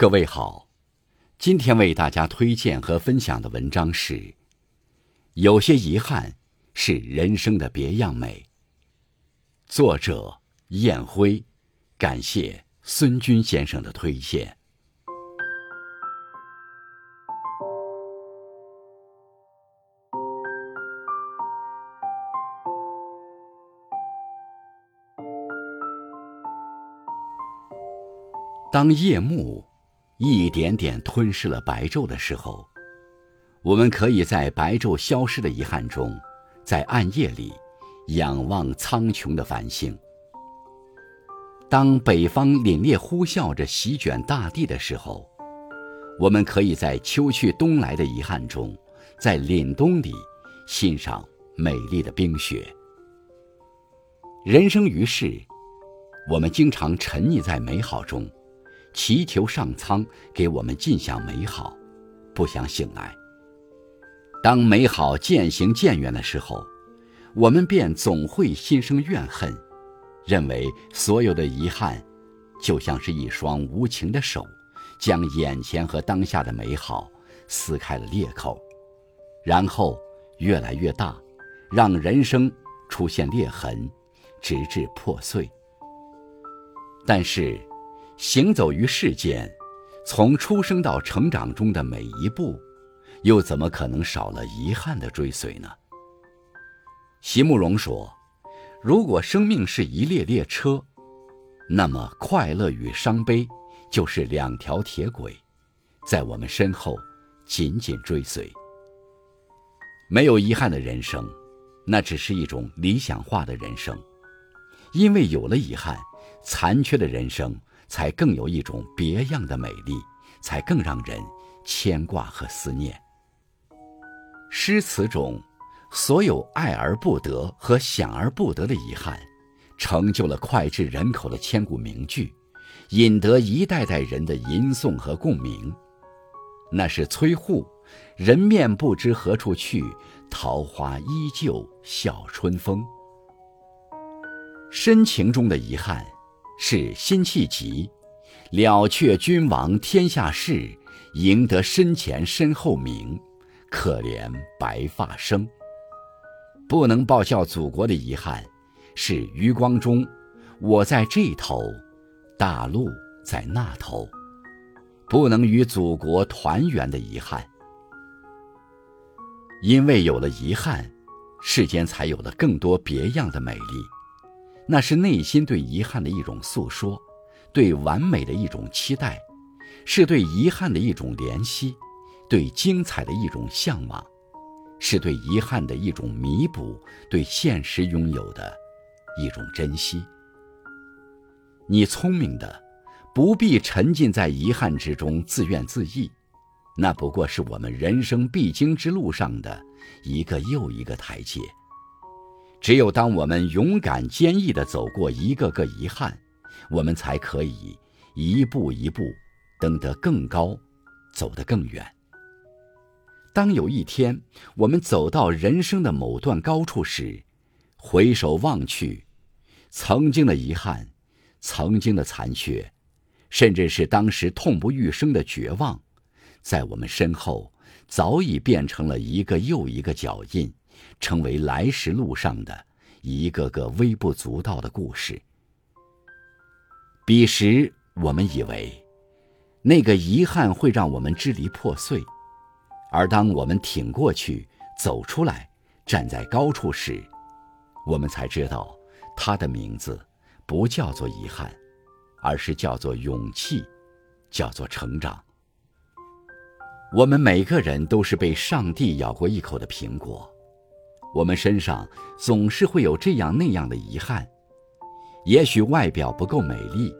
各位好，今天为大家推荐和分享的文章是《有些遗憾是人生的别样美》，作者燕辉，感谢孙军先生的推荐。当夜幕一点点吞噬了白昼的时候，我们可以在白昼消失的遗憾中，在暗夜里仰望苍穹的繁星。当北方凛冽呼啸着席卷大地的时候，我们可以在秋去冬来的遗憾中，在凛冬里欣赏美丽的冰雪。人生于世，我们经常沉溺在美好中。祈求上苍给我们尽享美好，不想醒来。当美好渐行渐远的时候，我们便总会心生怨恨，认为所有的遗憾，就像是一双无情的手，将眼前和当下的美好撕开了裂口，然后越来越大，让人生出现裂痕，直至破碎。但是。行走于世间，从出生到成长中的每一步，又怎么可能少了遗憾的追随呢？席慕容说：“如果生命是一列列车，那么快乐与伤悲就是两条铁轨，在我们身后紧紧追随。没有遗憾的人生，那只是一种理想化的人生，因为有了遗憾，残缺的人生。”才更有一种别样的美丽，才更让人牵挂和思念。诗词中，所有爱而不得和想而不得的遗憾，成就了脍炙人口的千古名句，引得一代代人的吟诵和共鸣。那是崔护“人面不知何处去，桃花依旧笑春风”。深情中的遗憾。是辛弃疾，了却君王天下事，赢得身前身后名，可怜白发生。不能报效祖国的遗憾，是余光中，我在这头，大陆在那头，不能与祖国团圆的遗憾。因为有了遗憾，世间才有了更多别样的美丽。那是内心对遗憾的一种诉说，对完美的一种期待，是对遗憾的一种怜惜，对精彩的一种向往，是对遗憾的一种弥补，对现实拥有的一种珍惜。你聪明的，不必沉浸在遗憾之中自怨自艾，那不过是我们人生必经之路上的一个又一个台阶。只有当我们勇敢坚毅地走过一个个遗憾，我们才可以一步一步登得更高，走得更远。当有一天我们走到人生的某段高处时，回首望去，曾经的遗憾，曾经的残缺，甚至是当时痛不欲生的绝望，在我们身后早已变成了一个又一个脚印。成为来时路上的一个个微不足道的故事。彼时我们以为，那个遗憾会让我们支离破碎，而当我们挺过去、走出来、站在高处时，我们才知道，它的名字不叫做遗憾，而是叫做勇气，叫做成长。我们每个人都是被上帝咬过一口的苹果。我们身上总是会有这样那样的遗憾，也许外表不够美丽，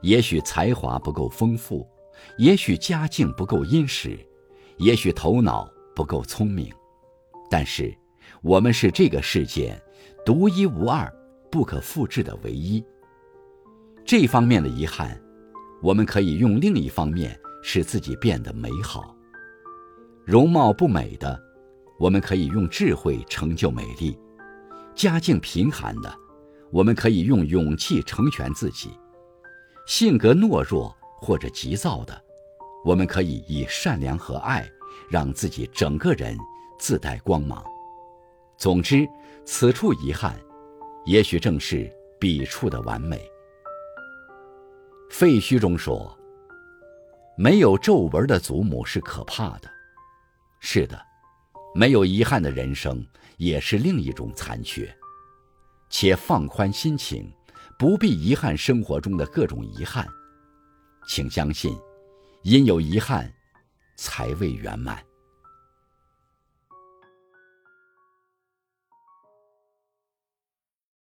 也许才华不够丰富，也许家境不够殷实，也许头脑不够聪明，但是我们是这个世界独一无二、不可复制的唯一。这方面的遗憾，我们可以用另一方面使自己变得美好。容貌不美的。我们可以用智慧成就美丽，家境贫寒的，我们可以用勇气成全自己；性格懦弱或者急躁的，我们可以以善良和爱，让自己整个人自带光芒。总之，此处遗憾，也许正是彼处的完美。废墟中说：“没有皱纹的祖母是可怕的。”是的，没有遗憾的人生也是另一种残缺。且放宽心情，不必遗憾生活中的各种遗憾。请相信，因有遗憾，才未圆满。